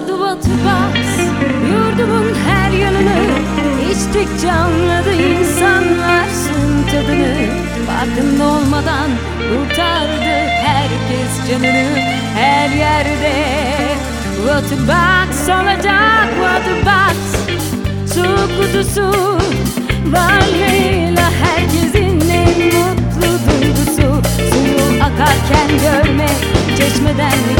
sardı waterbox Yurdumun her yanını içtikçe anladı insanlar suyun tadını. Farkında olmadan kurtardı herkes canını. Her yerde Waterbox olacak waterbox Su kutusu? Varlığıyla herkesin en mutlu duygusu. Suyu akarken görmek, çeşmeden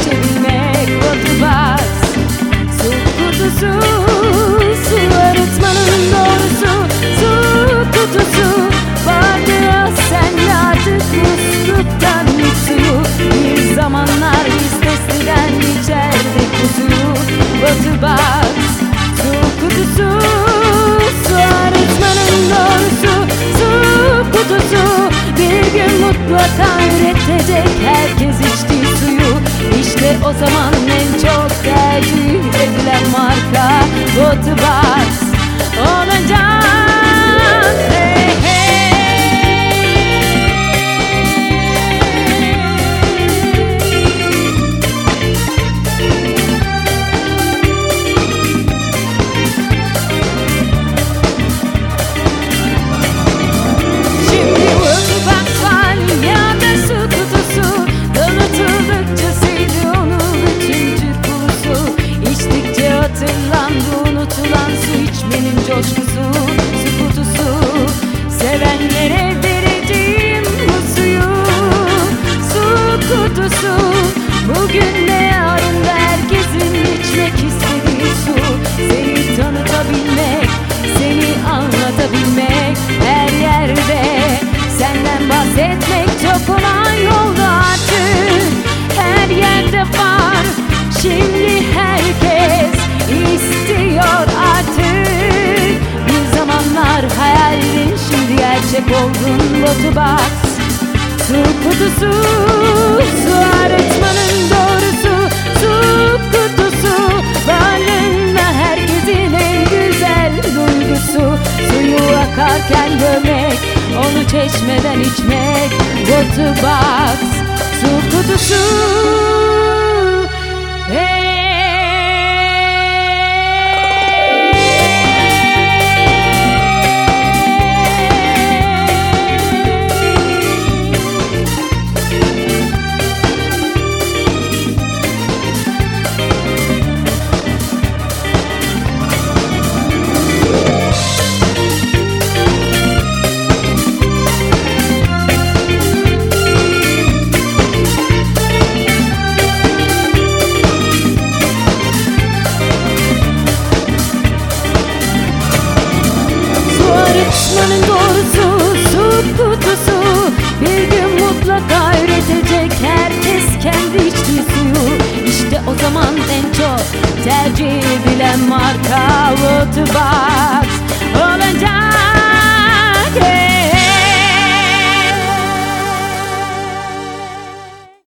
mutlaka üretecek herkes içtiği suyu. İşte o zaman en çok tercih edilen marka Waterbox Jesus. Gerçek oldun Waterbox Su kutusu, su arıtmanın doğrusu. Su kutusu, varlığında herkesin en güzel duygusu. Suyu akarken görmek, onu çeşmeden içmek Waterbox, su kutusu Tercih edilen marka Rootbox